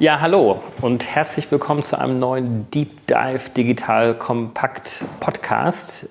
Ja, hallo und herzlich willkommen zu einem neuen Deep Dive Digital Kompakt Podcast.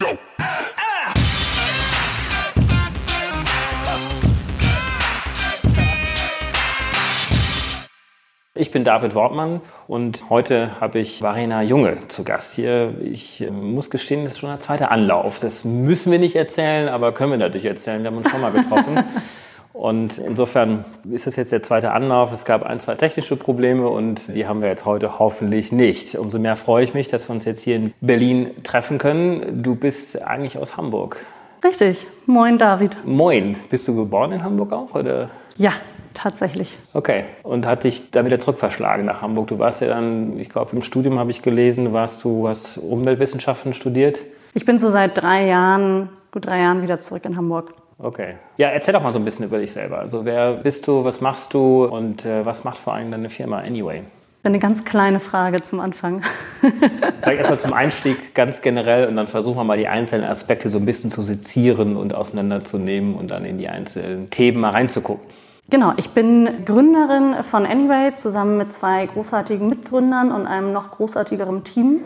Ich bin David Wortmann und heute habe ich Varena Junge zu Gast hier. Ich äh, muss gestehen, das ist schon der zweite Anlauf. Das müssen wir nicht erzählen, aber können wir natürlich erzählen. Wir haben uns schon mal getroffen. Und insofern ist es jetzt der zweite Anlauf. Es gab ein, zwei technische Probleme und die haben wir jetzt heute hoffentlich nicht. Umso mehr freue ich mich, dass wir uns jetzt hier in Berlin treffen können. Du bist eigentlich aus Hamburg. Richtig. Moin, David. Moin. Bist du geboren in Hamburg auch? Oder? Ja, tatsächlich. Okay. Und hat dich dann wieder zurückverschlagen nach Hamburg? Du warst ja dann, ich glaube, im Studium habe ich gelesen, warst du hast Umweltwissenschaften studiert? Ich bin so seit drei Jahren, gut drei Jahren wieder zurück in Hamburg. Okay. Ja, erzähl doch mal so ein bisschen über dich selber. Also wer bist du, was machst du und äh, was macht vor allem deine Firma Anyway? Eine ganz kleine Frage zum Anfang. Vielleicht erstmal zum Einstieg ganz generell und dann versuchen wir mal die einzelnen Aspekte so ein bisschen zu sezieren und auseinanderzunehmen und dann in die einzelnen Themen mal reinzugucken. Genau, ich bin Gründerin von Anyway zusammen mit zwei großartigen Mitgründern und einem noch großartigeren Team.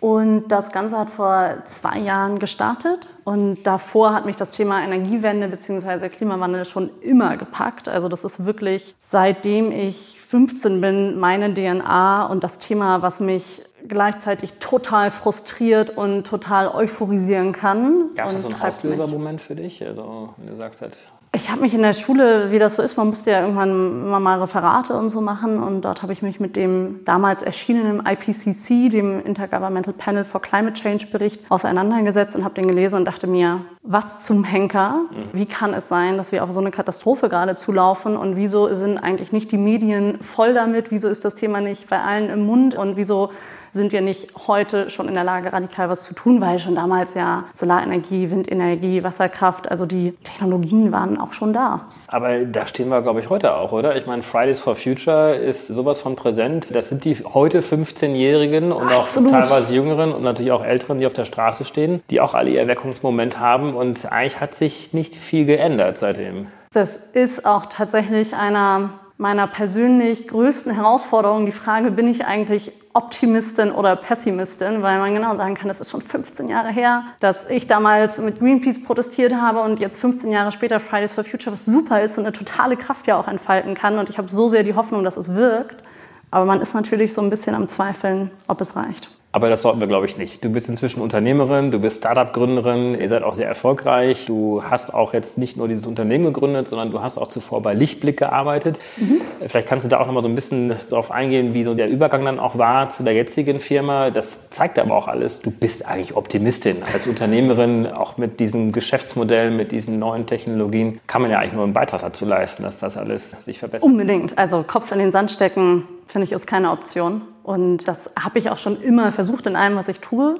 Und das Ganze hat vor zwei Jahren gestartet. Und davor hat mich das Thema Energiewende bzw. Klimawandel schon immer gepackt. Also das ist wirklich, seitdem ich 15 bin, meine DNA und das Thema, was mich gleichzeitig total frustriert und total euphorisieren kann. Gab es so einen Auslösermoment für dich? Also, wenn du sagst halt, ich habe mich in der Schule, wie das so ist, man musste ja irgendwann immer mal Referate und so machen und dort habe ich mich mit dem damals erschienenen IPCC, dem Intergovernmental Panel for Climate Change Bericht, auseinandergesetzt und habe den gelesen und dachte mir, was zum Henker? Mhm. Wie kann es sein, dass wir auf so eine Katastrophe gerade zulaufen und wieso sind eigentlich nicht die Medien voll damit? Wieso ist das Thema nicht bei allen im Mund und wieso sind wir nicht heute schon in der Lage, radikal was zu tun, weil schon damals ja Solarenergie, Windenergie, Wasserkraft, also die Technologien waren auch schon da. Aber da stehen wir, glaube ich, heute auch, oder? Ich meine, Fridays for Future ist sowas von präsent. Das sind die heute 15-Jährigen und auch Absolut. teilweise Jüngeren und natürlich auch Älteren, die auf der Straße stehen, die auch alle ihr Erweckungsmoment haben. Und eigentlich hat sich nicht viel geändert seitdem. Das ist auch tatsächlich einer meiner persönlich größten Herausforderungen die Frage, bin ich eigentlich Optimistin oder Pessimistin, weil man genau sagen kann, das ist schon 15 Jahre her, dass ich damals mit Greenpeace protestiert habe und jetzt 15 Jahre später Fridays for Future, was super ist und eine totale Kraft ja auch entfalten kann. Und ich habe so sehr die Hoffnung, dass es wirkt. Aber man ist natürlich so ein bisschen am Zweifeln, ob es reicht. Aber das sollten wir, glaube ich, nicht. Du bist inzwischen Unternehmerin, du bist Startup-Gründerin, ihr seid auch sehr erfolgreich. Du hast auch jetzt nicht nur dieses Unternehmen gegründet, sondern du hast auch zuvor bei Lichtblick gearbeitet. Mhm. Vielleicht kannst du da auch noch mal so ein bisschen darauf eingehen, wie so der Übergang dann auch war zu der jetzigen Firma. Das zeigt aber auch alles, du bist eigentlich Optimistin. Als Unternehmerin, auch mit diesem Geschäftsmodell, mit diesen neuen Technologien, kann man ja eigentlich nur einen Beitrag dazu leisten, dass das alles sich verbessert. Unbedingt. Also Kopf in den Sand stecken, finde ich, ist keine Option. Und das habe ich auch schon immer versucht in allem, was ich tue.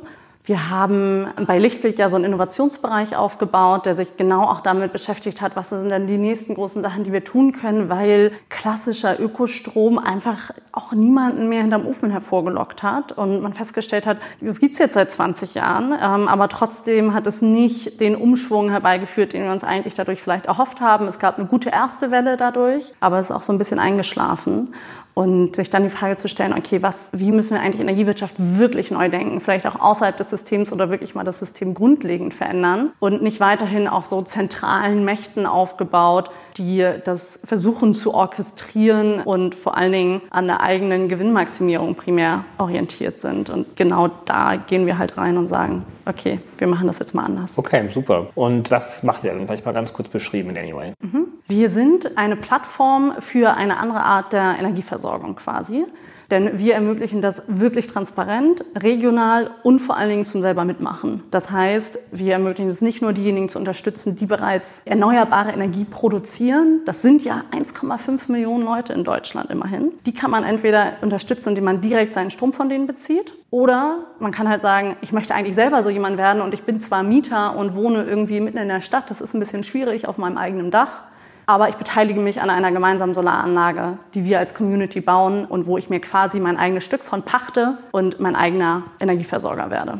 Wir haben bei Lichtbild ja so einen Innovationsbereich aufgebaut, der sich genau auch damit beschäftigt hat, was sind denn die nächsten großen Sachen, die wir tun können, weil klassischer Ökostrom einfach auch niemanden mehr hinterm Ofen hervorgelockt hat und man festgestellt hat, das gibt es jetzt seit 20 Jahren, ähm, aber trotzdem hat es nicht den Umschwung herbeigeführt, den wir uns eigentlich dadurch vielleicht erhofft haben. Es gab eine gute erste Welle dadurch, aber es ist auch so ein bisschen eingeschlafen. Und sich dann die Frage zu stellen, okay, was, wie müssen wir eigentlich Energiewirtschaft wirklich neu denken? Vielleicht auch außerhalb des Systems oder wirklich mal das System grundlegend verändern und nicht weiterhin auf so zentralen Mächten aufgebaut, die das versuchen zu orchestrieren und vor allen Dingen an der eigenen Gewinnmaximierung primär orientiert sind. Und genau da gehen wir halt rein und sagen, okay, wir machen das jetzt mal anders. Okay, super. Und was macht ihr denn? Vielleicht mal ganz kurz beschrieben in Anyway. Mhm. Wir sind eine Plattform für eine andere Art der Energieversorgung quasi. Denn wir ermöglichen das wirklich transparent, regional und vor allen Dingen zum selber mitmachen. Das heißt, wir ermöglichen es nicht nur diejenigen zu unterstützen, die bereits erneuerbare Energie produzieren. Das sind ja 1,5 Millionen Leute in Deutschland immerhin. Die kann man entweder unterstützen, indem man direkt seinen Strom von denen bezieht. Oder man kann halt sagen, ich möchte eigentlich selber so jemand werden und ich bin zwar Mieter und wohne irgendwie mitten in der Stadt. Das ist ein bisschen schwierig auf meinem eigenen Dach. Aber ich beteilige mich an einer gemeinsamen Solaranlage, die wir als Community bauen und wo ich mir quasi mein eigenes Stück von pachte und mein eigener Energieversorger werde.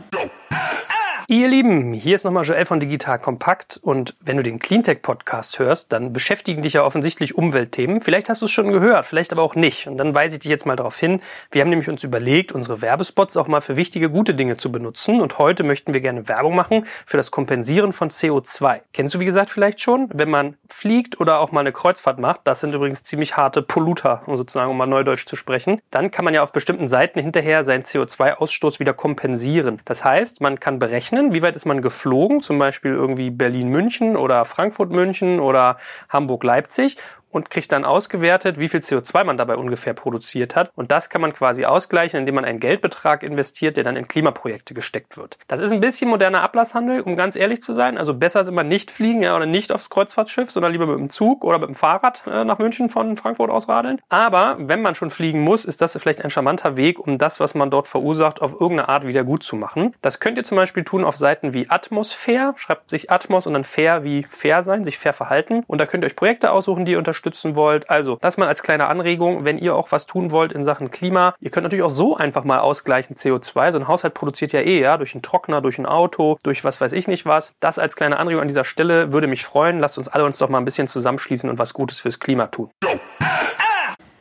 Ihr Lieben, hier ist nochmal Joel von Digital Kompakt und wenn du den Cleantech Podcast hörst, dann beschäftigen dich ja offensichtlich Umweltthemen. Vielleicht hast du es schon gehört, vielleicht aber auch nicht. Und dann weise ich dich jetzt mal darauf hin. Wir haben nämlich uns überlegt, unsere Werbespots auch mal für wichtige, gute Dinge zu benutzen. Und heute möchten wir gerne Werbung machen für das Kompensieren von CO2. Kennst du, wie gesagt, vielleicht schon? Wenn man fliegt oder auch mal eine Kreuzfahrt macht, das sind übrigens ziemlich harte Polluter, um sozusagen um mal Neudeutsch zu sprechen, dann kann man ja auf bestimmten Seiten hinterher seinen CO2-Ausstoß wieder kompensieren. Das heißt, man kann berechnen, berechnen, wie weit ist man geflogen, zum Beispiel irgendwie Berlin-München oder Frankfurt-München oder Hamburg-Leipzig und kriegt dann ausgewertet, wie viel CO2 man dabei ungefähr produziert hat. Und das kann man quasi ausgleichen, indem man einen Geldbetrag investiert, der dann in Klimaprojekte gesteckt wird. Das ist ein bisschen moderner Ablasshandel, um ganz ehrlich zu sein. Also besser ist immer nicht fliegen ja, oder nicht aufs Kreuzfahrtschiff, sondern lieber mit dem Zug oder mit dem Fahrrad äh, nach München von Frankfurt aus radeln. Aber wenn man schon fliegen muss, ist das vielleicht ein charmanter Weg, um das, was man dort verursacht, auf irgendeine Art wieder gut zu machen. Das könnt ihr zum Beispiel tun auf Seiten wie Atmosphäre, schreibt sich Atmos und dann fair wie fair sein, sich fair verhalten. Und da könnt ihr euch Projekte aussuchen, die ihr unterstützt unterstützen wollt. Also das mal als kleine Anregung, wenn ihr auch was tun wollt in Sachen Klima. Ihr könnt natürlich auch so einfach mal ausgleichen CO2. So ein Haushalt produziert ja eh, ja, durch einen Trockner, durch ein Auto, durch was weiß ich nicht was. Das als kleine Anregung an dieser Stelle würde mich freuen. Lasst uns alle uns doch mal ein bisschen zusammenschließen und was Gutes fürs Klima tun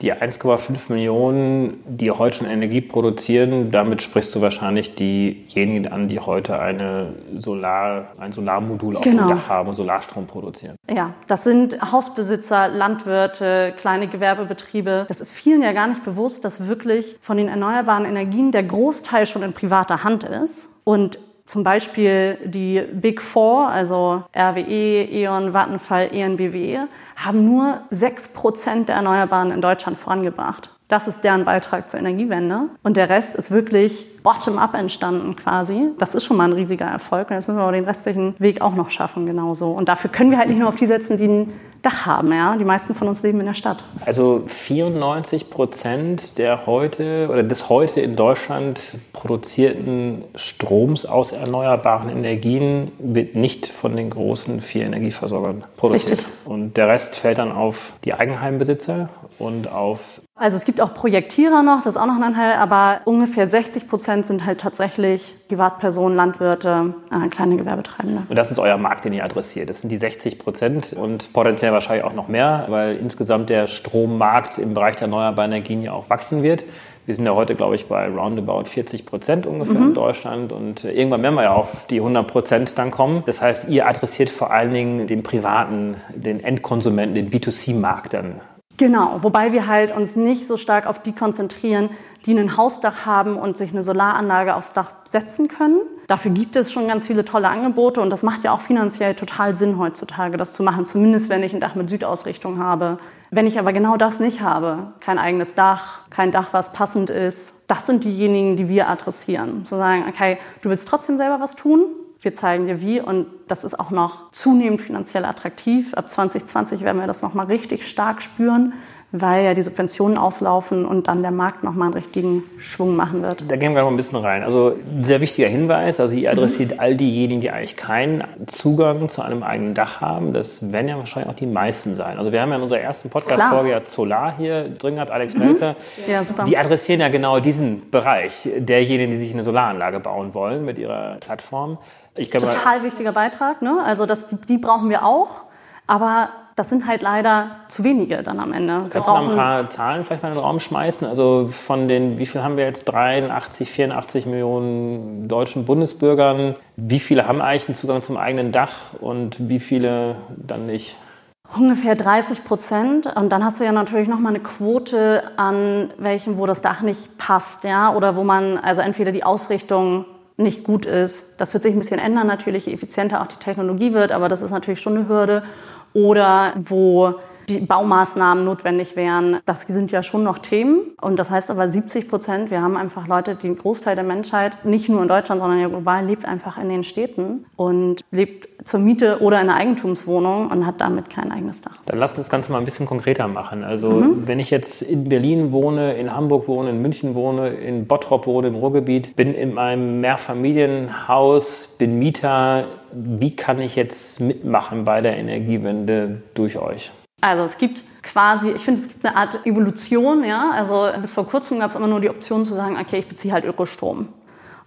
die 1,5 Millionen, die heute schon Energie produzieren, damit sprichst du wahrscheinlich diejenigen an, die heute eine Solar, ein Solarmodul auf genau. dem Dach haben und Solarstrom produzieren. Ja, das sind Hausbesitzer, Landwirte, kleine Gewerbebetriebe. Das ist vielen ja gar nicht bewusst, dass wirklich von den erneuerbaren Energien der Großteil schon in privater Hand ist. Und zum Beispiel die Big Four, also RWE, E.ON, Vattenfall, ENBW, haben nur 6% der Erneuerbaren in Deutschland vorangebracht. Das ist deren Beitrag zur Energiewende. Und der Rest ist wirklich bottom-up entstanden quasi. Das ist schon mal ein riesiger Erfolg. Und jetzt müssen wir aber den restlichen Weg auch noch schaffen, genauso. Und dafür können wir halt nicht nur auf die setzen, die Dach haben. Ja? Die meisten von uns leben in der Stadt. Also 94 Prozent der heute oder des heute in Deutschland produzierten Stroms aus erneuerbaren Energien wird nicht von den großen vier Energieversorgern produziert. Richtig. Und der Rest fällt dann auf die Eigenheimbesitzer und auf also es gibt auch Projektierer noch, das ist auch noch ein Anteil, aber ungefähr 60 Prozent sind halt tatsächlich Privatpersonen, Landwirte, äh, kleine Gewerbetreibende. Und das ist euer Markt, den ihr adressiert. Das sind die 60 Prozent und potenziell wahrscheinlich auch noch mehr, weil insgesamt der Strommarkt im Bereich der erneuerbaren Energien ja auch wachsen wird. Wir sind ja heute, glaube ich, bei roundabout 40 Prozent ungefähr mhm. in Deutschland und irgendwann werden wir ja auf die 100 Prozent dann kommen. Das heißt, ihr adressiert vor allen Dingen den privaten, den Endkonsumenten, den B2C-Markt dann Genau, wobei wir halt uns nicht so stark auf die konzentrieren, die ein Hausdach haben und sich eine Solaranlage aufs Dach setzen können. Dafür gibt es schon ganz viele tolle Angebote und das macht ja auch finanziell total Sinn heutzutage, das zu machen, zumindest wenn ich ein Dach mit Südausrichtung habe. Wenn ich aber genau das nicht habe, kein eigenes Dach, kein Dach, was passend ist, das sind diejenigen, die wir adressieren. Zu sagen, okay, du willst trotzdem selber was tun, wir zeigen dir wie und das ist auch noch zunehmend finanziell attraktiv. Ab 2020 werden wir das nochmal richtig stark spüren, weil ja die Subventionen auslaufen und dann der Markt nochmal einen richtigen Schwung machen wird. Da gehen wir noch ein bisschen rein. Also sehr wichtiger Hinweis, also ihr adressiert mhm. all diejenigen, die eigentlich keinen Zugang zu einem eigenen Dach haben. Das werden ja wahrscheinlich auch die meisten sein. Also wir haben ja in unserer ersten Podcast-Folge ja Solar hier drin gehabt, Alex mhm. Melzer. Ja, super. Die adressieren ja genau diesen Bereich derjenigen, die sich eine Solaranlage bauen wollen mit ihrer Plattform. Total wichtiger Beitrag. Ne? Also das, die brauchen wir auch. Aber das sind halt leider zu wenige dann am Ende. Kannst du noch ein paar Zahlen vielleicht mal in den Raum schmeißen? Also von den, wie viel haben wir jetzt? 83, 84 Millionen deutschen Bundesbürgern. Wie viele haben eigentlich einen Zugang zum eigenen Dach und wie viele dann nicht? Ungefähr 30 Prozent. Und dann hast du ja natürlich noch mal eine Quote an welchen, wo das Dach nicht passt, ja, oder wo man also entweder die Ausrichtung nicht gut ist. Das wird sich ein bisschen ändern natürlich, je effizienter auch die Technologie wird, aber das ist natürlich schon eine Hürde. Oder wo die Baumaßnahmen notwendig wären. Das sind ja schon noch Themen. Und das heißt aber 70 Prozent, wir haben einfach Leute, die ein Großteil der Menschheit, nicht nur in Deutschland, sondern ja global, lebt einfach in den Städten und lebt zur Miete oder in einer Eigentumswohnung und hat damit kein eigenes Dach. Dann lass das Ganze mal ein bisschen konkreter machen. Also mhm. wenn ich jetzt in Berlin wohne, in Hamburg wohne, in München wohne, in Bottrop wohne, im Ruhrgebiet, bin in meinem Mehrfamilienhaus, bin Mieter, wie kann ich jetzt mitmachen bei der Energiewende durch euch? Also es gibt quasi, ich finde, es gibt eine Art Evolution, ja. Also bis vor kurzem gab es immer nur die Option zu sagen, okay, ich beziehe halt Ökostrom.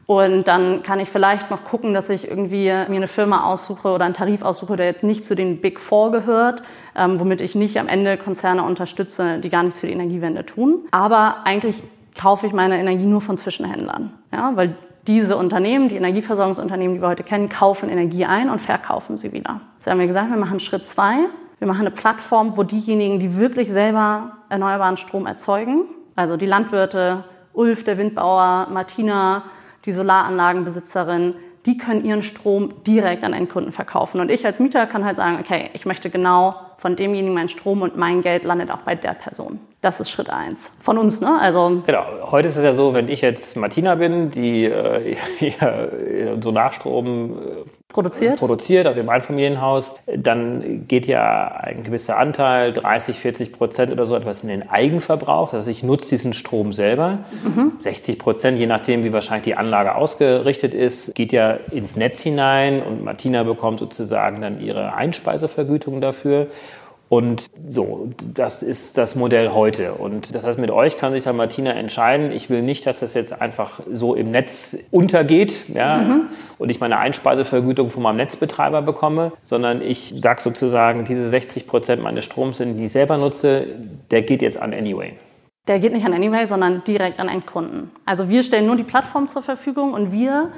Und dann kann ich vielleicht noch gucken, dass ich irgendwie mir eine Firma aussuche oder einen Tarif aussuche, der jetzt nicht zu den Big Four gehört, ähm, womit ich nicht am Ende Konzerne unterstütze, die gar nichts für die Energiewende tun. Aber eigentlich kaufe ich meine Energie nur von Zwischenhändlern, ja, weil diese Unternehmen, die Energieversorgungsunternehmen, die wir heute kennen, kaufen Energie ein und verkaufen sie wieder. Das haben wir gesagt, wir machen Schritt zwei. Wir machen eine Plattform, wo diejenigen, die wirklich selber erneuerbaren Strom erzeugen, also die Landwirte, Ulf, der Windbauer, Martina, die Solaranlagenbesitzerin, die können ihren Strom direkt an Endkunden verkaufen. Und ich als Mieter kann halt sagen, okay, ich möchte genau von demjenigen meinen Strom und mein Geld landet auch bei der Person. Das ist Schritt eins von uns, ne? Also genau. Heute ist es ja so, wenn ich jetzt Martina bin, die äh, so Nachstrom äh, produziert. produziert auf dem Einfamilienhaus, dann geht ja ein gewisser Anteil, 30, 40 Prozent oder so etwas in den Eigenverbrauch. Das heißt, ich nutze diesen Strom selber. Mhm. 60 Prozent, je nachdem, wie wahrscheinlich die Anlage ausgerichtet ist, geht ja ins Netz hinein und Martina bekommt sozusagen dann ihre Einspeisevergütung dafür. Und so, das ist das Modell heute. Und das heißt, mit euch kann sich dann Martina entscheiden, ich will nicht, dass das jetzt einfach so im Netz untergeht ja, mhm. und ich meine Einspeisevergütung von meinem Netzbetreiber bekomme, sondern ich sage sozusagen, diese 60 Prozent meines Stroms, den ich selber nutze, der geht jetzt an Anyway. Der geht nicht an Anyway, sondern direkt an Endkunden. Also wir stellen nur die Plattform zur Verfügung und wir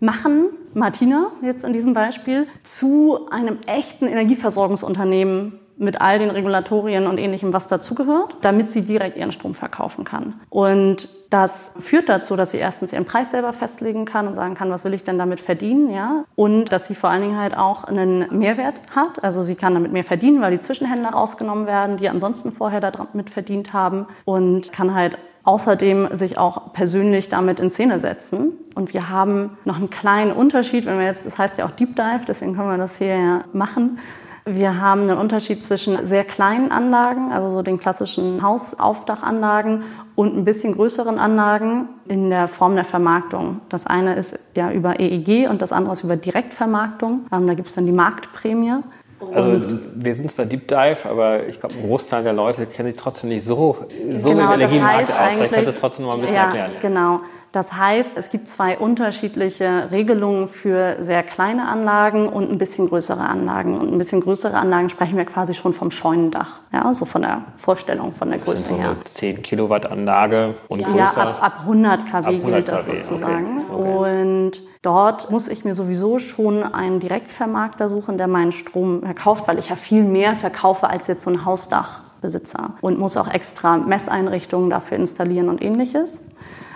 machen Martina jetzt in diesem Beispiel zu einem echten Energieversorgungsunternehmen mit all den Regulatorien und ähnlichem, was dazugehört, damit sie direkt ihren Strom verkaufen kann. Und das führt dazu, dass sie erstens ihren Preis selber festlegen kann und sagen kann, was will ich denn damit verdienen, ja? Und dass sie vor allen Dingen halt auch einen Mehrwert hat. Also sie kann damit mehr verdienen, weil die Zwischenhändler rausgenommen werden, die ansonsten vorher damit verdient haben und kann halt außerdem sich auch persönlich damit in Szene setzen. Und wir haben noch einen kleinen Unterschied, wenn wir jetzt, das heißt ja auch Deep Dive, deswegen können wir das hier ja machen. Wir haben einen Unterschied zwischen sehr kleinen Anlagen, also so den klassischen Hausaufdachanlagen und ein bisschen größeren Anlagen in der Form der Vermarktung. Das eine ist ja über EEG und das andere ist über Direktvermarktung. Ähm, da gibt es dann die Marktprämie. Also wir sind zwar Deep Dive, aber ich glaube, ein Großteil der Leute kennt sich trotzdem nicht so, so genau, im Energiemarkt aus. Vielleicht kannst du es trotzdem noch ein bisschen ja, erklären. Ja. Genau. Das heißt, es gibt zwei unterschiedliche Regelungen für sehr kleine Anlagen und ein bisschen größere Anlagen. Und ein bisschen größere Anlagen sprechen wir quasi schon vom Scheunendach, ja, so von der Vorstellung, von der das Größe sind so her. Eine 10 Kilowatt Anlage und ja, größer. Ja, ab, ab 100 kW ab 100 gilt das kW, sozusagen. Okay, okay. Und dort muss ich mir sowieso schon einen Direktvermarkter suchen, der meinen Strom verkauft, weil ich ja viel mehr verkaufe als jetzt so ein Hausdachbesitzer und muss auch extra Messeinrichtungen dafür installieren und ähnliches.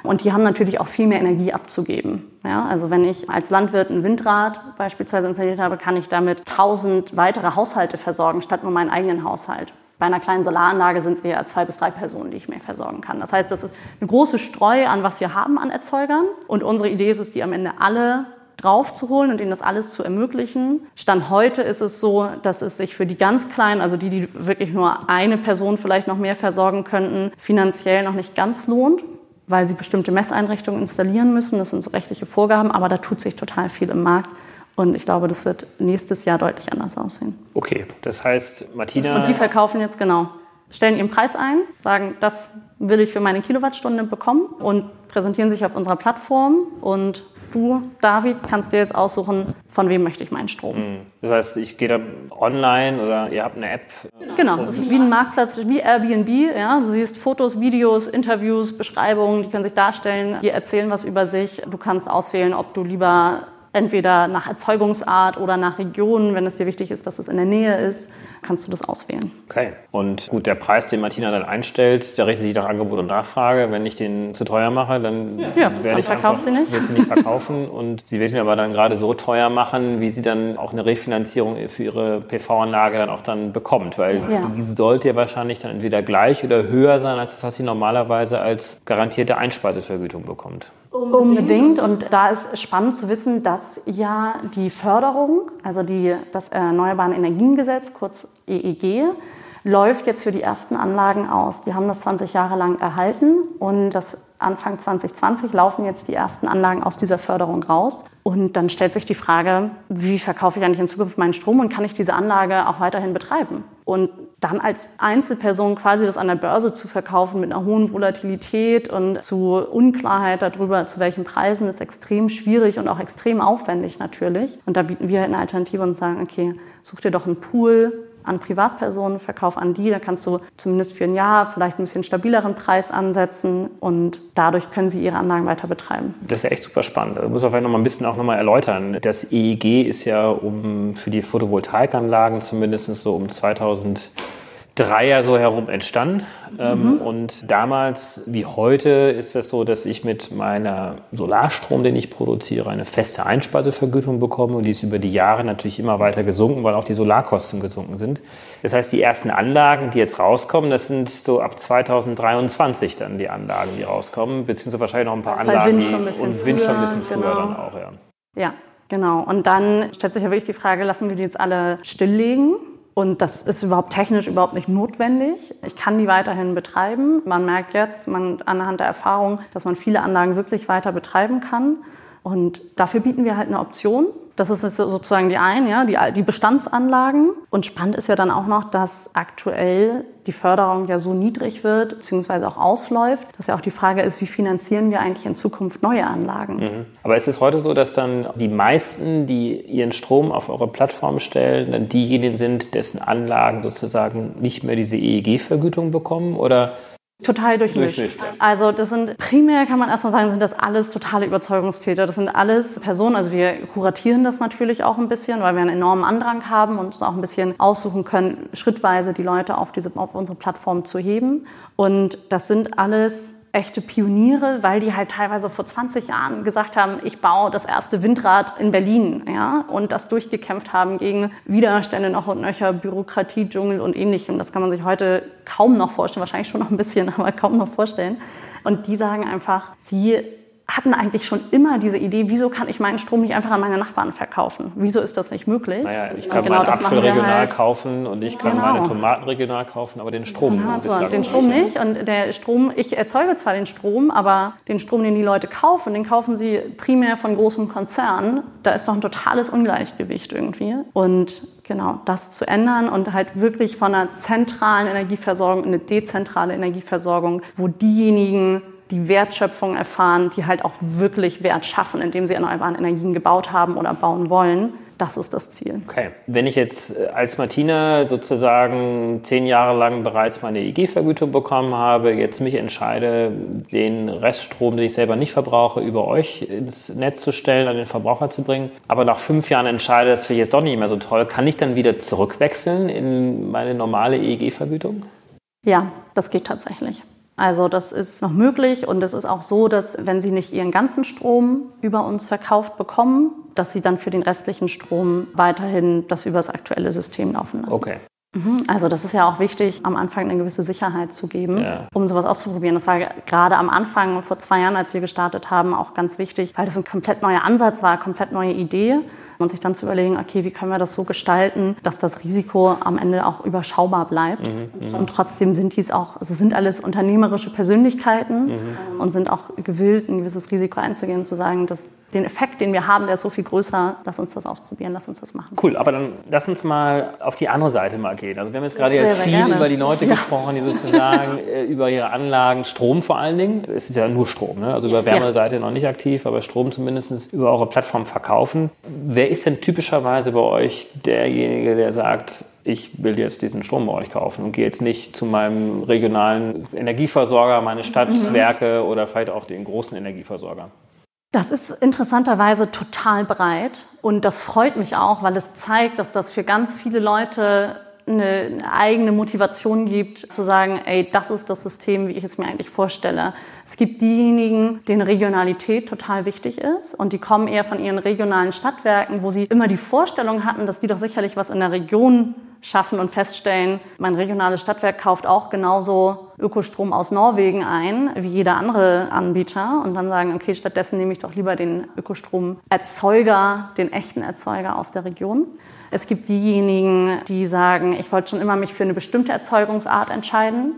Und die haben natürlich auch viel mehr Energie abzugeben. Ja, also wenn ich als Landwirt ein Windrad beispielsweise installiert habe, kann ich damit 1000 weitere Haushalte versorgen, statt nur meinen eigenen Haushalt. Bei einer kleinen Solaranlage sind es eher zwei bis drei Personen, die ich mehr versorgen kann. Das heißt, das ist eine große Streu an, was wir haben an Erzeugern. Und unsere Idee ist es, die am Ende alle draufzuholen und ihnen das alles zu ermöglichen. Stand heute ist es so, dass es sich für die ganz Kleinen, also die, die wirklich nur eine Person vielleicht noch mehr versorgen könnten, finanziell noch nicht ganz lohnt weil sie bestimmte Messeinrichtungen installieren müssen. Das sind so rechtliche Vorgaben, aber da tut sich total viel im Markt. Und ich glaube, das wird nächstes Jahr deutlich anders aussehen. Okay, das heißt, Martina. Und die verkaufen jetzt genau, stellen ihren Preis ein, sagen, das will ich für meine Kilowattstunde bekommen und präsentieren sich auf unserer Plattform und du, David, kannst dir jetzt aussuchen, von wem möchte ich meinen Strom. Hm. Das heißt, ich gehe da online oder ihr habt eine App. Genau, das ist wie ein Marktplatz, wie Airbnb. Ja? Du siehst Fotos, Videos, Interviews, Beschreibungen, die können sich darstellen, die erzählen was über sich. Du kannst auswählen, ob du lieber entweder nach Erzeugungsart oder nach Region, wenn es dir wichtig ist, dass es in der Nähe ist kannst du das auswählen. Okay. Und gut, der Preis, den Martina dann einstellt, der richtet sich nach Angebot und Nachfrage. Wenn ich den zu teuer mache, dann ja, werde dann ich einfach, sie nicht. wird sie nicht verkaufen. und sie wird mir aber dann gerade so teuer machen, wie sie dann auch eine Refinanzierung für ihre PV-Anlage dann auch dann bekommt. Weil ja. die sollte ja wahrscheinlich dann entweder gleich oder höher sein, als das, was sie normalerweise als garantierte Einspeisevergütung bekommt. Unbedingt. Und da ist spannend zu wissen, dass ja die Förderung, also die, das Erneuerbaren Energiengesetz, kurz EEG, läuft jetzt für die ersten Anlagen aus. Die haben das 20 Jahre lang erhalten und das Anfang 2020 laufen jetzt die ersten Anlagen aus dieser Förderung raus. Und dann stellt sich die Frage, wie verkaufe ich eigentlich in Zukunft meinen Strom und kann ich diese Anlage auch weiterhin betreiben? Und dann als Einzelperson quasi das an der Börse zu verkaufen mit einer hohen Volatilität und zu Unklarheit darüber, zu welchen Preisen, ist extrem schwierig und auch extrem aufwendig natürlich. Und da bieten wir halt eine Alternative und sagen, okay, such dir doch einen Pool, an Privatpersonen, Verkauf an die. Da kannst du zumindest für ein Jahr vielleicht ein bisschen stabileren Preis ansetzen und dadurch können sie ihre Anlagen weiter betreiben. Das ist ja echt super spannend. Das muss man vielleicht noch mal ein bisschen auch noch mal erläutern. Das EEG ist ja um für die Photovoltaikanlagen zumindest so um 2000 Dreier so herum entstanden. Ähm, mhm. Und damals wie heute ist es das so, dass ich mit meiner Solarstrom, den ich produziere, eine feste Einspeisevergütung bekomme. Und die ist über die Jahre natürlich immer weiter gesunken, weil auch die Solarkosten gesunken sind. Das heißt, die ersten Anlagen, die jetzt rauskommen, das sind so ab 2023 dann die Anlagen, die rauskommen. Beziehungsweise wahrscheinlich noch ein paar Anlagen. Wind schon und Wind schon ein bisschen früher genau. dann auch, ja. Ja, genau. Und dann stellt sich ja wirklich die Frage, lassen wir die jetzt alle stilllegen? Und das ist überhaupt technisch überhaupt nicht notwendig. Ich kann die weiterhin betreiben. Man merkt jetzt man, anhand der Erfahrung, dass man viele Anlagen wirklich weiter betreiben kann. Und dafür bieten wir halt eine Option. Das ist sozusagen die eine, ja, die, die Bestandsanlagen. Und spannend ist ja dann auch noch, dass aktuell die Förderung ja so niedrig wird, beziehungsweise auch ausläuft, dass ja auch die Frage ist, wie finanzieren wir eigentlich in Zukunft neue Anlagen? Mhm. Aber ist es heute so, dass dann die meisten, die ihren Strom auf eure Plattform stellen, dann diejenigen sind, dessen Anlagen sozusagen nicht mehr diese EEG-Vergütung bekommen? Oder Total durchmischt. durchmischt ja. Also das sind primär kann man erstmal sagen, sind das alles totale Überzeugungstäter. Das sind alles Personen, also wir kuratieren das natürlich auch ein bisschen, weil wir einen enormen Andrang haben und uns auch ein bisschen aussuchen können, schrittweise die Leute auf diese auf unsere Plattform zu heben. Und das sind alles echte Pioniere, weil die halt teilweise vor 20 Jahren gesagt haben, ich baue das erste Windrad in Berlin, ja, und das durchgekämpft haben gegen Widerstände noch und nöcher, Bürokratie, Dschungel und ähnlichem. Das kann man sich heute kaum noch vorstellen, wahrscheinlich schon noch ein bisschen, aber kaum noch vorstellen. Und die sagen einfach, sie hatten eigentlich schon immer diese Idee, wieso kann ich meinen Strom nicht einfach an meine Nachbarn verkaufen? Wieso ist das nicht möglich? Naja, ich kann genau meinen Apfel regional halt. kaufen und ich kann genau. meine Tomaten regional kaufen, aber den Strom ja, so, Den Strom nicht. Und der Strom, ich erzeuge zwar den Strom, aber den Strom, den die Leute kaufen, den kaufen sie primär von großen Konzernen. Da ist doch ein totales Ungleichgewicht irgendwie. Und genau das zu ändern und halt wirklich von einer zentralen Energieversorgung in eine dezentrale Energieversorgung, wo diejenigen die Wertschöpfung erfahren, die halt auch wirklich Wert schaffen, indem sie erneuerbare Energien gebaut haben oder bauen wollen. Das ist das Ziel. Okay. Wenn ich jetzt äh, als Martina sozusagen zehn Jahre lang bereits meine EG-Vergütung bekommen habe, jetzt mich entscheide, den Reststrom, den ich selber nicht verbrauche, über euch ins Netz zu stellen, an den Verbraucher zu bringen, aber nach fünf Jahren entscheide, das finde ich jetzt doch nicht mehr so toll, kann ich dann wieder zurückwechseln in meine normale EEG-Vergütung? Ja, das geht tatsächlich. Also das ist noch möglich und es ist auch so, dass wenn Sie nicht Ihren ganzen Strom über uns verkauft bekommen, dass Sie dann für den restlichen Strom weiterhin das über das aktuelle System laufen lassen. Okay. Mhm. Also das ist ja auch wichtig, am Anfang eine gewisse Sicherheit zu geben, ja. um sowas auszuprobieren. Das war gerade am Anfang, vor zwei Jahren, als wir gestartet haben, auch ganz wichtig, weil das ein komplett neuer Ansatz war, eine komplett neue Idee und sich dann zu überlegen, okay, wie können wir das so gestalten, dass das Risiko am Ende auch überschaubar bleibt. Mhm, mhm. und trotzdem sind dies auch, also sind alles unternehmerische Persönlichkeiten mhm. und sind auch gewillt, ein gewisses Risiko einzugehen und zu sagen, dass den Effekt, den wir haben, der ist so viel größer, lass uns das ausprobieren, lass uns das machen. Cool, aber dann lass uns mal auf die andere Seite mal gehen. Also wir haben jetzt gerade ja viel gerne. über die Leute ja. gesprochen, die sozusagen äh, über ihre Anlagen, Strom vor allen Dingen, es ist ja nur Strom, ne? also über Wärme seid ihr noch nicht aktiv, aber Strom zumindest über eure Plattform verkaufen. Wer ist denn typischerweise bei euch derjenige, der sagt, ich will jetzt diesen Strom bei euch kaufen und gehe jetzt nicht zu meinem regionalen Energieversorger, meine Stadtwerke mhm. oder vielleicht auch den großen Energieversorger? Das ist interessanterweise total breit und das freut mich auch, weil es zeigt, dass das für ganz viele Leute eine eigene Motivation gibt, zu sagen, ey, das ist das System, wie ich es mir eigentlich vorstelle. Es gibt diejenigen, denen Regionalität total wichtig ist und die kommen eher von ihren regionalen Stadtwerken, wo sie immer die Vorstellung hatten, dass die doch sicherlich was in der Region schaffen und feststellen, mein regionales Stadtwerk kauft auch genauso Ökostrom aus Norwegen ein wie jeder andere Anbieter und dann sagen, okay, stattdessen nehme ich doch lieber den Ökostromerzeuger, den echten Erzeuger aus der Region. Es gibt diejenigen, die sagen, ich wollte schon immer mich für eine bestimmte Erzeugungsart entscheiden.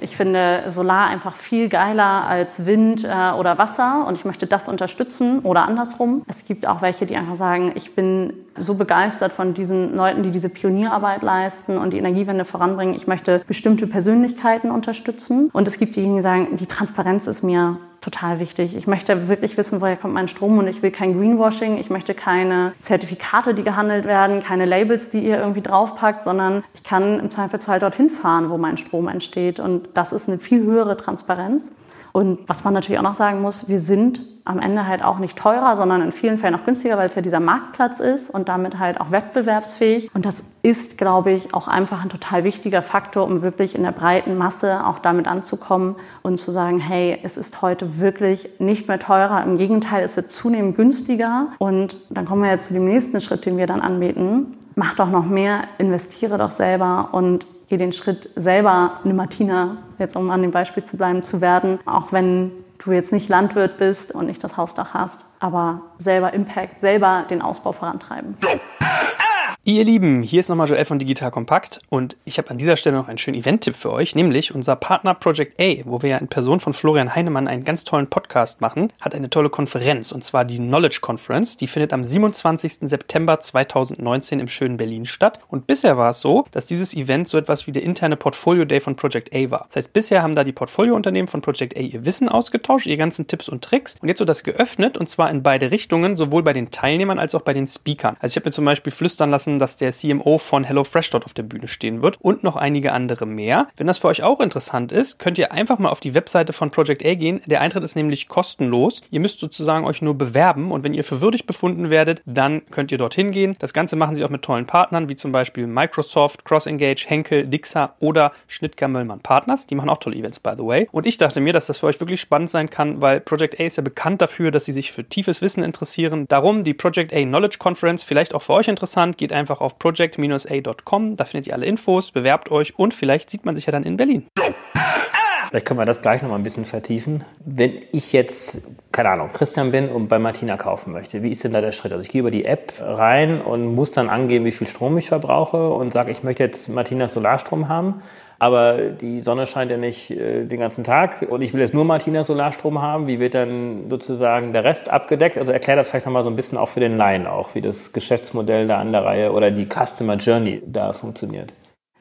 Ich finde Solar einfach viel geiler als Wind äh, oder Wasser und ich möchte das unterstützen oder andersrum. Es gibt auch welche, die einfach sagen, ich bin so begeistert von diesen Leuten, die diese Pionierarbeit leisten und die Energiewende voranbringen. Ich möchte bestimmte Persönlichkeiten unterstützen. Und es gibt diejenigen, die sagen, die Transparenz ist mir total wichtig. Ich möchte wirklich wissen, woher kommt mein Strom und ich will kein Greenwashing. Ich möchte keine Zertifikate, die gehandelt werden, keine Labels, die ihr irgendwie draufpackt, sondern ich kann im Zweifelsfall dorthin fahren, wo mein Strom entsteht. Und das ist eine viel höhere Transparenz. Und was man natürlich auch noch sagen muss, wir sind am Ende halt auch nicht teurer, sondern in vielen Fällen auch günstiger, weil es ja dieser Marktplatz ist und damit halt auch wettbewerbsfähig. Und das ist, glaube ich, auch einfach ein total wichtiger Faktor, um wirklich in der breiten Masse auch damit anzukommen und zu sagen, hey, es ist heute wirklich nicht mehr teurer. Im Gegenteil, es wird zunehmend günstiger. Und dann kommen wir jetzt zu dem nächsten Schritt, den wir dann anbieten. Mach doch noch mehr, investiere doch selber und geh den Schritt selber eine Martina, jetzt um an dem Beispiel zu bleiben, zu werden, auch wenn du jetzt nicht Landwirt bist und nicht das Hausdach hast, aber selber Impact, selber den Ausbau vorantreiben. Ihr Lieben, hier ist nochmal Joel von Digital Kompakt und ich habe an dieser Stelle noch einen schönen Event-Tipp für euch, nämlich unser Partner Project A, wo wir ja in Person von Florian Heinemann einen ganz tollen Podcast machen, hat eine tolle Konferenz und zwar die Knowledge Conference. Die findet am 27. September 2019 im schönen Berlin statt und bisher war es so, dass dieses Event so etwas wie der interne Portfolio Day von Project A war. Das heißt, bisher haben da die Portfoliounternehmen von Project A ihr Wissen ausgetauscht, ihre ganzen Tipps und Tricks und jetzt wird das geöffnet und zwar in beide Richtungen, sowohl bei den Teilnehmern als auch bei den Speakern. Also ich habe mir zum Beispiel flüstern lassen, dass der CMO von HelloFresh dort auf der Bühne stehen wird und noch einige andere mehr. Wenn das für euch auch interessant ist, könnt ihr einfach mal auf die Webseite von Project A gehen. Der Eintritt ist nämlich kostenlos. Ihr müsst sozusagen euch nur bewerben und wenn ihr für würdig befunden werdet, dann könnt ihr dorthin gehen. Das Ganze machen sie auch mit tollen Partnern, wie zum Beispiel Microsoft, CrossEngage, Henkel, Dixa oder Schnittger Möllmann Partners. Die machen auch tolle Events, by the way. Und ich dachte mir, dass das für euch wirklich spannend sein kann, weil Project A ist ja bekannt dafür, dass sie sich für tiefes Wissen interessieren. Darum die Project A Knowledge Conference vielleicht auch für euch interessant. Geht einfach auf project-a.com. Da findet ihr alle Infos, bewerbt euch und vielleicht sieht man sich ja dann in Berlin. Vielleicht können wir das gleich noch mal ein bisschen vertiefen. Wenn ich jetzt, keine Ahnung, Christian bin und bei Martina kaufen möchte, wie ist denn da der Schritt? Also ich gehe über die App rein und muss dann angeben, wie viel Strom ich verbrauche und sage, ich möchte jetzt Martinas Solarstrom haben aber die Sonne scheint ja nicht äh, den ganzen Tag und ich will jetzt nur Martina Solarstrom haben. Wie wird dann sozusagen der Rest abgedeckt? Also erklär das vielleicht nochmal so ein bisschen auch für den Laien auch, wie das Geschäftsmodell da an der Reihe oder die Customer Journey da funktioniert.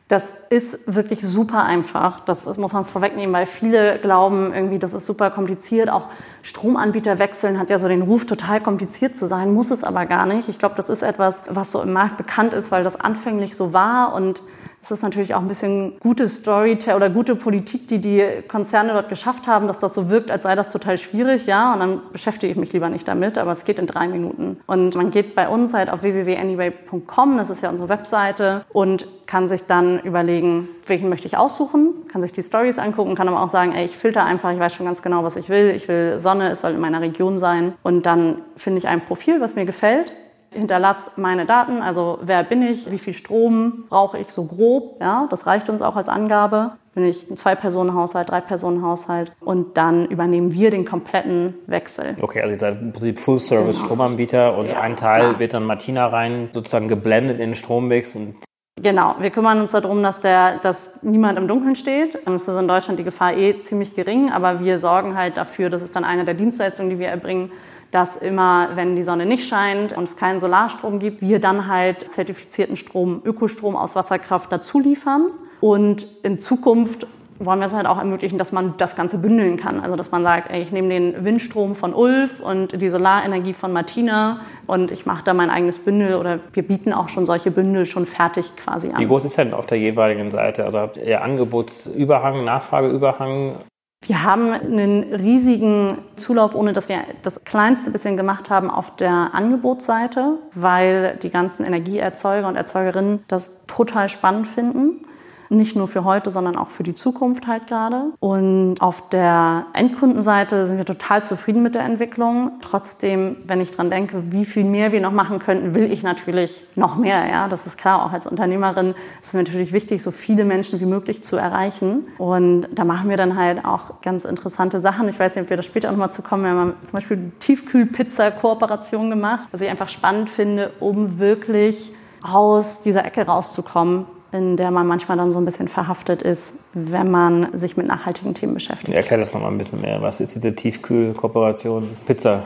Das ist wirklich super einfach. Das, muss man vorwegnehmen, weil viele glauben irgendwie, das ist super kompliziert. Auch Stromanbieter wechseln hat ja so den Ruf, total kompliziert zu sein, muss es aber gar nicht. Ich glaube, das ist etwas, was so im Markt bekannt ist, weil das anfänglich so war und das ist natürlich auch ein bisschen gute Storytelling oder gute Politik, die die Konzerne dort geschafft haben, dass das so wirkt, als sei das total schwierig, ja, und dann beschäftige ich mich lieber nicht damit, aber es geht in drei Minuten. Und man geht bei uns halt auf www.anyway.com, das ist ja unsere Webseite, und kann sich dann überlegen, welchen möchte ich aussuchen, kann sich die Stories angucken, kann aber auch sagen, ey, ich filter einfach, ich weiß schon ganz genau, was ich will, ich will Sonne, es soll in meiner Region sein, und dann finde ich ein Profil, was mir gefällt, hinterlasse meine Daten, also wer bin ich, wie viel Strom brauche ich so grob, ja, das reicht uns auch als Angabe. Bin ich ein Zwei-Personen-Haushalt, Drei-Personen-Haushalt und dann übernehmen wir den kompletten Wechsel. Okay, also ihr seid im Prinzip Full-Service-Stromanbieter und ja, ein Teil klar. wird dann Martina rein sozusagen geblendet in den Strommix und Genau, wir kümmern uns darum, dass, der, dass niemand im Dunkeln steht. Es ist in Deutschland die Gefahr eh ziemlich gering, aber wir sorgen halt dafür, das ist dann eine der Dienstleistungen, die wir erbringen, dass immer, wenn die Sonne nicht scheint und es keinen Solarstrom gibt, wir dann halt zertifizierten Strom, Ökostrom aus Wasserkraft dazu liefern. Und in Zukunft wollen wir es halt auch ermöglichen, dass man das Ganze bündeln kann. Also dass man sagt, ey, ich nehme den Windstrom von Ulf und die Solarenergie von Martina und ich mache da mein eigenes Bündel oder wir bieten auch schon solche Bündel schon fertig quasi an. Wie groß ist denn auf der jeweiligen Seite? Also habt ihr Angebotsüberhang, Nachfrageüberhang? Wir haben einen riesigen Zulauf, ohne dass wir das kleinste bisschen gemacht haben auf der Angebotsseite, weil die ganzen Energieerzeuger und Erzeugerinnen das total spannend finden. Nicht nur für heute, sondern auch für die Zukunft halt gerade. Und auf der Endkundenseite sind wir total zufrieden mit der Entwicklung. Trotzdem, wenn ich dran denke, wie viel mehr wir noch machen könnten, will ich natürlich noch mehr. Ja, das ist klar. Auch als Unternehmerin ist es natürlich wichtig, so viele Menschen wie möglich zu erreichen. Und da machen wir dann halt auch ganz interessante Sachen. Ich weiß nicht, ob wir da später nochmal zu kommen. Wir haben zum Beispiel Tiefkühlpizza-Kooperation gemacht, was ich einfach spannend finde, um wirklich aus dieser Ecke rauszukommen in der man manchmal dann so ein bisschen verhaftet ist, wenn man sich mit nachhaltigen Themen beschäftigt. Erklär das nochmal ein bisschen mehr. Was ist diese Tiefkühlkooperation Pizza?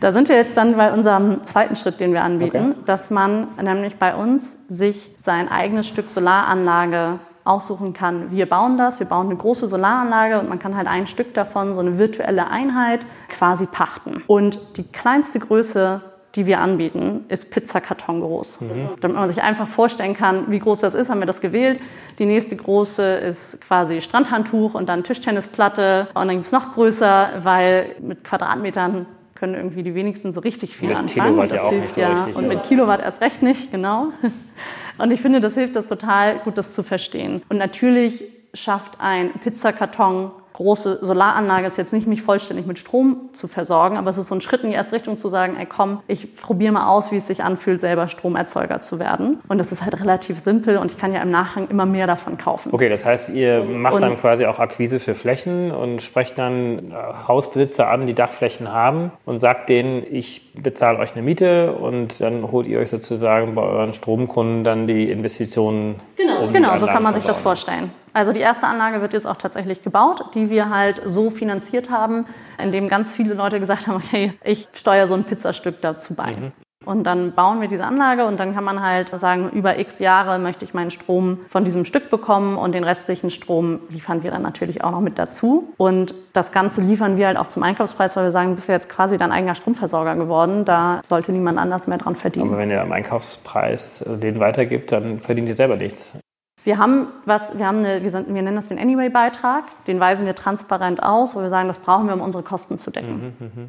Da sind wir jetzt dann bei unserem zweiten Schritt, den wir anbieten, okay. dass man nämlich bei uns sich sein eigenes Stück Solaranlage aussuchen kann. Wir bauen das, wir bauen eine große Solaranlage und man kann halt ein Stück davon, so eine virtuelle Einheit, quasi pachten. Und die kleinste Größe die wir anbieten, ist Pizzakarton groß. Mhm. Damit man sich einfach vorstellen kann, wie groß das ist, haben wir das gewählt. Die nächste große ist quasi Strandhandtuch und dann Tischtennisplatte. Und dann gibt es noch größer, weil mit Quadratmetern können irgendwie die wenigsten so richtig viel mit anfangen. Kilowatt das ja auch hilft so ja. richtig, und ja. mit Kilowatt erst recht nicht, genau. Und ich finde, das hilft das total gut, das zu verstehen. Und natürlich schafft ein Pizzakarton große Solaranlage ist jetzt nicht, mich vollständig mit Strom zu versorgen, aber es ist so ein Schritt in die erste Richtung zu sagen, ey komm, ich probiere mal aus, wie es sich anfühlt, selber Stromerzeuger zu werden. Und das ist halt relativ simpel und ich kann ja im Nachhang immer mehr davon kaufen. Okay, das heißt, ihr macht und dann quasi auch Akquise für Flächen und sprecht dann äh, Hausbesitzer an, die Dachflächen haben und sagt denen, ich bezahle euch eine Miete und dann holt ihr euch sozusagen bei euren Stromkunden dann die Investitionen. Genau, um genau so kann man sich das vorstellen. Also die erste Anlage wird jetzt auch tatsächlich gebaut, die wir halt so finanziert haben, indem ganz viele Leute gesagt haben, okay, ich steuere so ein Pizzastück dazu bei. Mhm. Und dann bauen wir diese Anlage und dann kann man halt sagen, über x Jahre möchte ich meinen Strom von diesem Stück bekommen und den restlichen Strom liefern wir dann natürlich auch noch mit dazu. Und das Ganze liefern wir halt auch zum Einkaufspreis, weil wir sagen, du bist ja jetzt quasi dein eigener Stromversorger geworden. Da sollte niemand anders mehr dran verdienen. Aber wenn ihr am Einkaufspreis den weitergibt, dann verdient ihr selber nichts. Wir haben was, wir haben eine, wir, sind, wir nennen das den Anyway-Beitrag, den weisen wir transparent aus, wo wir sagen, das brauchen wir, um unsere Kosten zu decken. Mhm, mh.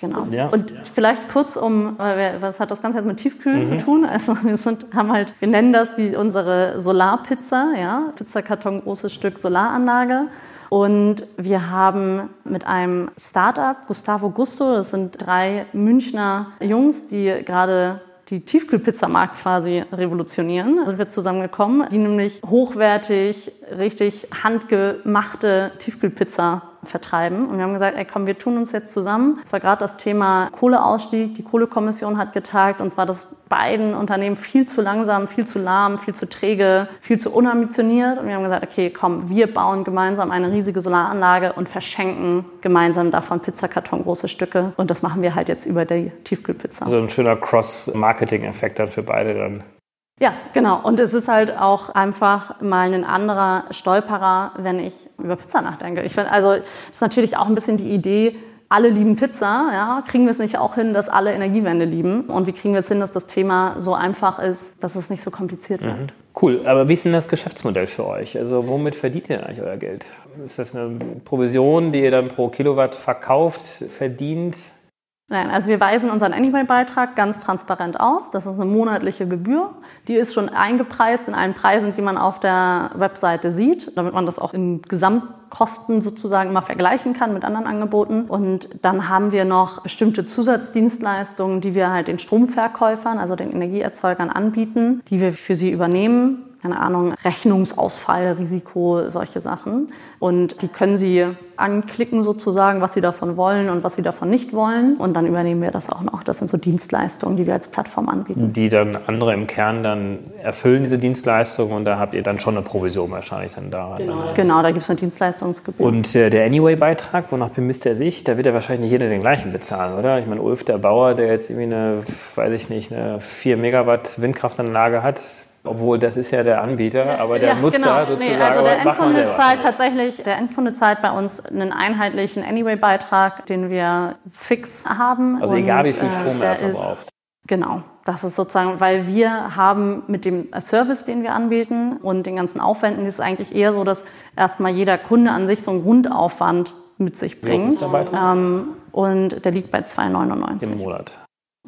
Genau. Ja. Und vielleicht kurz um, was hat das Ganze jetzt mit Tiefkühlen mhm. zu tun? Also wir sind, haben halt, wir nennen das die, unsere Solarpizza, ja, Pizzakarton, großes Stück Solaranlage. Und wir haben mit einem Startup, Gustavo Gusto, das sind drei Münchner Jungs, die gerade die Tiefkühlpizzamarkt quasi revolutionieren. Da sind wir zusammengekommen, die nämlich hochwertig, richtig handgemachte Tiefkühlpizza vertreiben. Und wir haben gesagt, ey komm, wir tun uns jetzt zusammen. Es war gerade das Thema Kohleausstieg. Die Kohlekommission hat getagt und zwar das beiden Unternehmen viel zu langsam, viel zu lahm, viel zu träge, viel zu unambitioniert. Und wir haben gesagt, okay, komm, wir bauen gemeinsam eine riesige Solaranlage und verschenken gemeinsam davon Pizzakarton große Stücke. Und das machen wir halt jetzt über die Tiefkühlpizza. Also ein schöner Cross-Marketing-Effekt dann für beide dann. Ja, genau. Und es ist halt auch einfach mal ein anderer Stolperer, wenn ich über Pizza nachdenke. Ich finde, also, das ist natürlich auch ein bisschen die Idee, alle lieben Pizza, ja, kriegen wir es nicht auch hin, dass alle Energiewende lieben? Und wie kriegen wir es hin, dass das Thema so einfach ist, dass es nicht so kompliziert wird? Mhm. Cool, aber wie ist denn das Geschäftsmodell für euch? Also womit verdient ihr eigentlich euer Geld? Ist das eine Provision, die ihr dann pro Kilowatt verkauft, verdient? Nein, also wir weisen unseren Anyway-Beitrag ganz transparent aus. Das ist eine monatliche Gebühr. Die ist schon eingepreist in allen Preisen, die man auf der Webseite sieht, damit man das auch in Gesamtkosten sozusagen immer vergleichen kann mit anderen Angeboten. Und dann haben wir noch bestimmte Zusatzdienstleistungen, die wir halt den Stromverkäufern, also den Energieerzeugern anbieten, die wir für sie übernehmen keine Ahnung, Rechnungsausfall, Risiko, solche Sachen. Und die können Sie anklicken sozusagen, was Sie davon wollen und was Sie davon nicht wollen. Und dann übernehmen wir das auch noch. Das sind so Dienstleistungen, die wir als Plattform anbieten. Die dann andere im Kern dann erfüllen, diese Dienstleistungen. Und da habt ihr dann schon eine Provision wahrscheinlich dann daran. Genau, genau da gibt es eine Dienstleistungsgebühr. Und äh, der Anyway-Beitrag, wonach bemisst er sich? Da wird er wahrscheinlich nicht jeder den gleichen bezahlen, oder? Ich meine, Ulf, der Bauer, der jetzt irgendwie eine, weiß ich nicht, eine 4 Megawatt Windkraftanlage hat, obwohl das ist ja der Anbieter, aber der ja, Nutzer genau. sozusagen. Nee, also der Endkunde zahlt tatsächlich, der Endkunde zahlt bei uns einen einheitlichen Anyway-Beitrag, den wir fix haben. Also egal wie viel äh, Strom er verbraucht. Genau, das ist sozusagen, weil wir haben mit dem Service, den wir anbieten und den ganzen Aufwänden, ist es eigentlich eher so, dass erstmal jeder Kunde an sich so einen Grundaufwand mit sich bringt. Ähm, und der liegt bei 2,99 im Monat.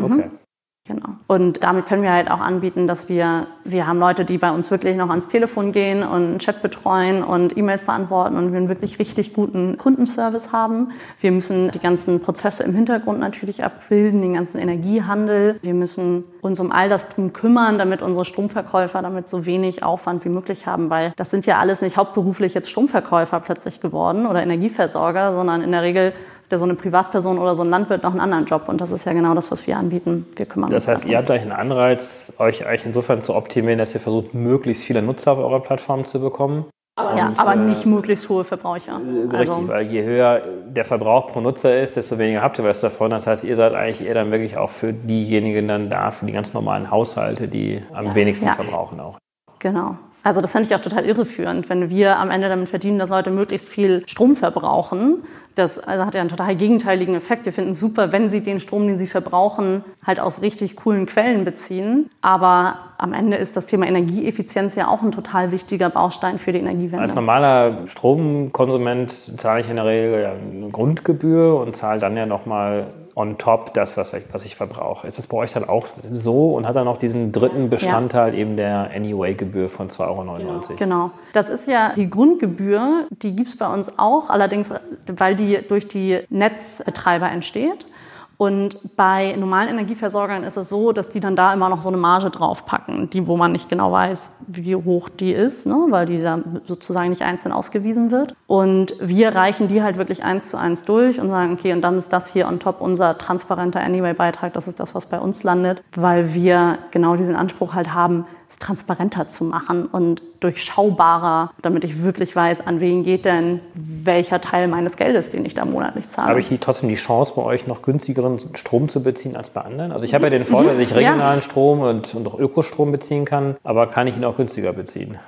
Okay. Mhm. Genau. Und damit können wir halt auch anbieten, dass wir, wir haben Leute, die bei uns wirklich noch ans Telefon gehen und einen Chat betreuen und E-Mails beantworten und wir einen wirklich richtig guten Kundenservice haben. Wir müssen die ganzen Prozesse im Hintergrund natürlich abbilden, den ganzen Energiehandel. Wir müssen uns um all das drum kümmern, damit unsere Stromverkäufer damit so wenig Aufwand wie möglich haben, weil das sind ja alles nicht hauptberuflich jetzt Stromverkäufer plötzlich geworden oder Energieversorger, sondern in der Regel der so eine Privatperson oder so ein Landwirt noch einen anderen Job. Und das ist ja genau das, was wir anbieten. Wir kümmern das uns. Das heißt, ihr habt euch einen Anreiz, euch eigentlich insofern zu optimieren, dass ihr versucht, möglichst viele Nutzer auf eurer Plattform zu bekommen. Aber, ja, aber nicht möglichst hohe Verbraucher. Richtig, also, weil je höher der Verbrauch pro Nutzer ist, desto weniger habt ihr was davon. Das heißt, ihr seid eigentlich eher dann wirklich auch für diejenigen dann da, für die ganz normalen Haushalte, die am ja. wenigsten ja. verbrauchen auch. Genau. Also das fände ich auch total irreführend, wenn wir am Ende damit verdienen, dass Leute möglichst viel Strom verbrauchen. Das also hat ja einen total gegenteiligen Effekt. Wir finden es super, wenn sie den Strom, den sie verbrauchen, halt aus richtig coolen Quellen beziehen. Aber am Ende ist das Thema Energieeffizienz ja auch ein total wichtiger Baustein für die Energiewende. Als normaler Stromkonsument zahle ich in der Regel eine Grundgebühr und zahle dann ja nochmal on top das, was ich, was ich verbrauche. Ist das bei euch dann auch so und hat dann auch diesen dritten Bestandteil ja. eben der Anyway-Gebühr von 2,99 Euro? Genau. genau. Das ist ja die Grundgebühr, die gibt es bei uns auch, allerdings, weil die durch die Netzbetreiber entsteht. Und bei normalen Energieversorgern ist es so, dass die dann da immer noch so eine Marge draufpacken, die, wo man nicht genau weiß, wie hoch die ist, ne, weil die da sozusagen nicht einzeln ausgewiesen wird. Und wir reichen die halt wirklich eins zu eins durch und sagen, okay, und dann ist das hier on top unser transparenter Anyway-Beitrag, das ist das, was bei uns landet, weil wir genau diesen Anspruch halt haben, es transparenter zu machen und durchschaubarer, damit ich wirklich weiß, an wen geht denn welcher Teil meines Geldes, den ich da monatlich zahle. Habe ich trotzdem die Chance, bei euch noch günstigeren Strom zu beziehen als bei anderen? Also ich habe ja den Vorteil, dass ich regionalen ja. Strom und, und auch Ökostrom beziehen kann, aber kann ich ihn auch günstiger beziehen?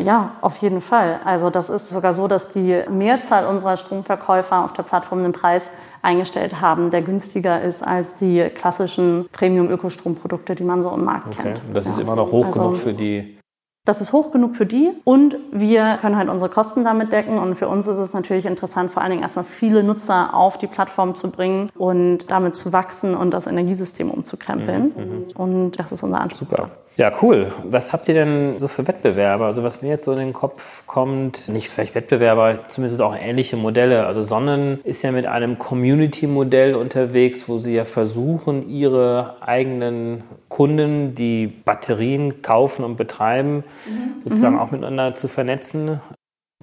Ja, auf jeden Fall. Also das ist sogar so, dass die Mehrzahl unserer Stromverkäufer auf der Plattform den Preis eingestellt haben, der günstiger ist als die klassischen Premium-Ökostromprodukte, die man so im Markt okay. kennt. Das ist immer noch hoch also, genug für die das ist hoch genug für die und wir können halt unsere Kosten damit decken. Und für uns ist es natürlich interessant, vor allen Dingen erstmal viele Nutzer auf die Plattform zu bringen und damit zu wachsen und das Energiesystem umzukrempeln. Mhm, mhm. und das ist unser Anspruch. Super. Ja, cool. Was habt ihr denn so für Wettbewerber? Also was mir jetzt so in den Kopf kommt, nicht vielleicht Wettbewerber, zumindest auch ähnliche Modelle. Also Sonnen ist ja mit einem Community-Modell unterwegs, wo sie ja versuchen, ihre eigenen Kunden, die Batterien kaufen und betreiben, mhm. sozusagen mhm. auch miteinander zu vernetzen.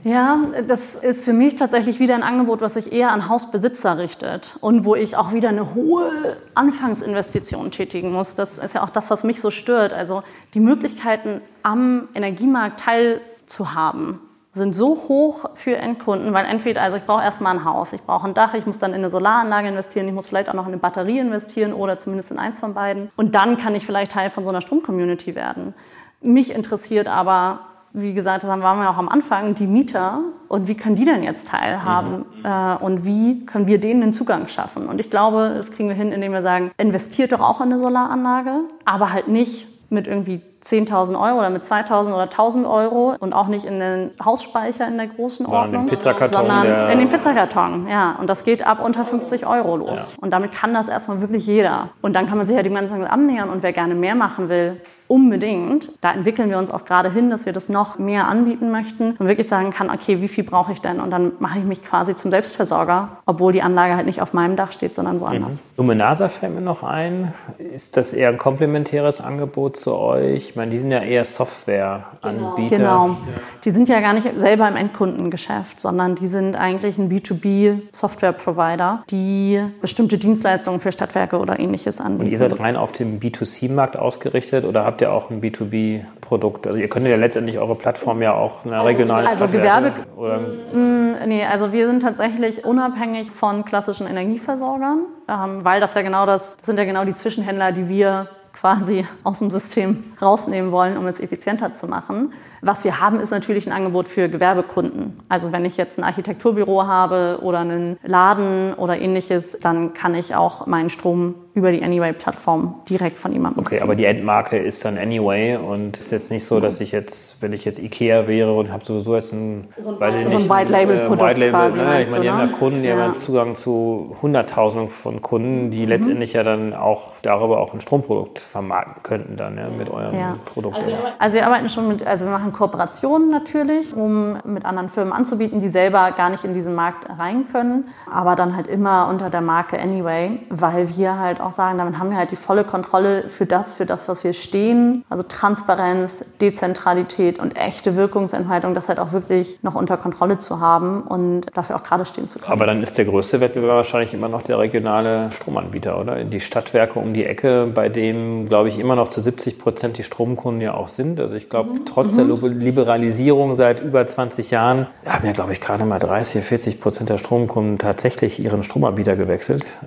Ja, das ist für mich tatsächlich wieder ein Angebot, was sich eher an Hausbesitzer richtet und wo ich auch wieder eine hohe Anfangsinvestition tätigen muss. Das ist ja auch das, was mich so stört. Also die Möglichkeiten am Energiemarkt teilzuhaben sind so hoch für Endkunden, weil entweder, also ich brauche erstmal ein Haus, ich brauche ein Dach, ich muss dann in eine Solaranlage investieren, ich muss vielleicht auch noch in eine Batterie investieren oder zumindest in eins von beiden. Und dann kann ich vielleicht Teil von so einer Stromcommunity werden. Mich interessiert aber wie gesagt, dann waren wir auch am Anfang, die Mieter und wie können die denn jetzt teilhaben mhm. äh, und wie können wir denen den Zugang schaffen? Und ich glaube, das kriegen wir hin, indem wir sagen, investiert doch auch in eine Solaranlage, aber halt nicht mit irgendwie 10.000 Euro oder mit 2.000 oder 1.000 Euro und auch nicht in den Hausspeicher in der großen Ordnung, sondern in den Pizzakarton. Ja, und das geht ab unter 50 Euro los. Ja. Und damit kann das erstmal wirklich jeder. Und dann kann man sich ja dem Ganzen annähern und wer gerne mehr machen will, unbedingt. Da entwickeln wir uns auch gerade hin, dass wir das noch mehr anbieten möchten und wirklich sagen kann, okay, wie viel brauche ich denn? Und dann mache ich mich quasi zum Selbstversorger, obwohl die Anlage halt nicht auf meinem Dach steht, sondern woanders. Mhm. Luminasa fällt mir noch ein. Ist das eher ein komplementäres Angebot zu euch? Ich meine, die sind ja eher Softwareanbieter. Genau. Die sind ja gar nicht selber im Endkundengeschäft, sondern die sind eigentlich ein B2B-Software-Provider, die bestimmte Dienstleistungen für Stadtwerke oder ähnliches anbieten. Und ihr seid rein auf den B2C-Markt ausgerichtet oder habt ihr auch ein B2B-Produkt? Also ihr könnt ja letztendlich eure Plattform ja auch eine regionale Also, also Gewerbe... Oder? Mm, nee, also wir sind tatsächlich unabhängig von klassischen Energieversorgern, ähm, weil das ja genau das, das sind ja genau die Zwischenhändler, die wir quasi aus dem System rausnehmen wollen, um es effizienter zu machen. Was wir haben, ist natürlich ein Angebot für Gewerbekunden. Also wenn ich jetzt ein Architekturbüro habe oder einen Laden oder ähnliches, dann kann ich auch meinen Strom über die Anyway-Plattform direkt von jemandem Okay, aber die Endmarke ist dann Anyway und es ist jetzt nicht so, dass ich jetzt, wenn ich jetzt Ikea wäre und habe sowieso jetzt ein, so ein, weiß ich nicht, so ein White-Label-Produkt White Label, quasi, ne? Ich meine, die haben ja ne? Kunden, die ja. haben Zugang zu Hunderttausenden von Kunden, die mhm. letztendlich ja dann auch darüber auch ein Stromprodukt vermarkten könnten dann ja, mit eurem ja. Produkt. Also, also wir arbeiten schon mit, also wir machen Kooperationen natürlich, um mit anderen Firmen anzubieten, die selber gar nicht in diesen Markt rein können, aber dann halt immer unter der Marke Anyway, weil wir halt auch sagen, damit haben wir halt die volle Kontrolle für das, für das, was wir stehen. Also Transparenz, Dezentralität und echte Wirkungsentfaltung, das halt auch wirklich noch unter Kontrolle zu haben und dafür auch gerade stehen zu können. Aber dann ist der größte Wettbewerb wahrscheinlich immer noch der regionale Stromanbieter, oder? Die Stadtwerke um die Ecke, bei dem, glaube ich, immer noch zu 70 Prozent die Stromkunden ja auch sind. Also ich glaube, mhm. trotz der mhm. Liberalisierung seit über 20 Jahren haben ja, glaube ich, gerade mal 30, 40 Prozent der Stromkunden tatsächlich ihren Stromanbieter gewechselt.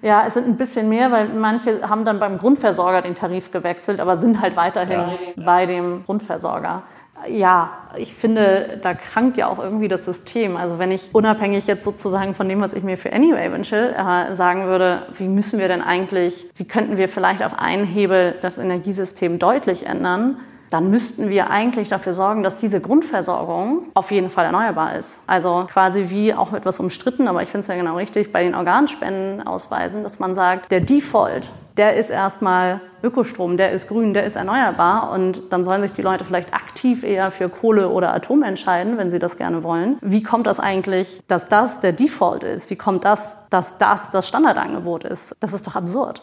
Ja, es sind ein bisschen mehr, weil manche haben dann beim Grundversorger den Tarif gewechselt, aber sind halt weiterhin ja. bei dem Grundversorger. Ja, ich finde, da krankt ja auch irgendwie das System. Also wenn ich unabhängig jetzt sozusagen von dem, was ich mir für Anyway wünsche, äh, sagen würde, wie müssen wir denn eigentlich, wie könnten wir vielleicht auf einen Hebel das Energiesystem deutlich ändern, dann müssten wir eigentlich dafür sorgen, dass diese Grundversorgung auf jeden Fall erneuerbar ist. Also quasi wie auch etwas umstritten, aber ich finde es ja genau richtig, bei den Organspenden ausweisen, dass man sagt, der Default, der ist erstmal Ökostrom, der ist grün, der ist erneuerbar und dann sollen sich die Leute vielleicht aktiv eher für Kohle oder Atom entscheiden, wenn sie das gerne wollen. Wie kommt das eigentlich, dass das der Default ist? Wie kommt das, dass das das Standardangebot ist? Das ist doch absurd.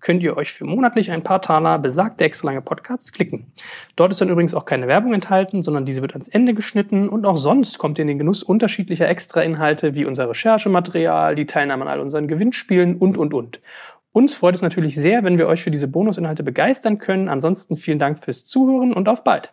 könnt ihr euch für monatlich ein paar Taler besagte extra lange Podcasts klicken. Dort ist dann übrigens auch keine Werbung enthalten, sondern diese wird ans Ende geschnitten und auch sonst kommt ihr in den Genuss unterschiedlicher Extra-Inhalte wie unser Recherchematerial, die Teilnahme an all unseren Gewinnspielen und, und, und. Uns freut es natürlich sehr, wenn wir euch für diese Bonusinhalte begeistern können. Ansonsten vielen Dank fürs Zuhören und auf bald.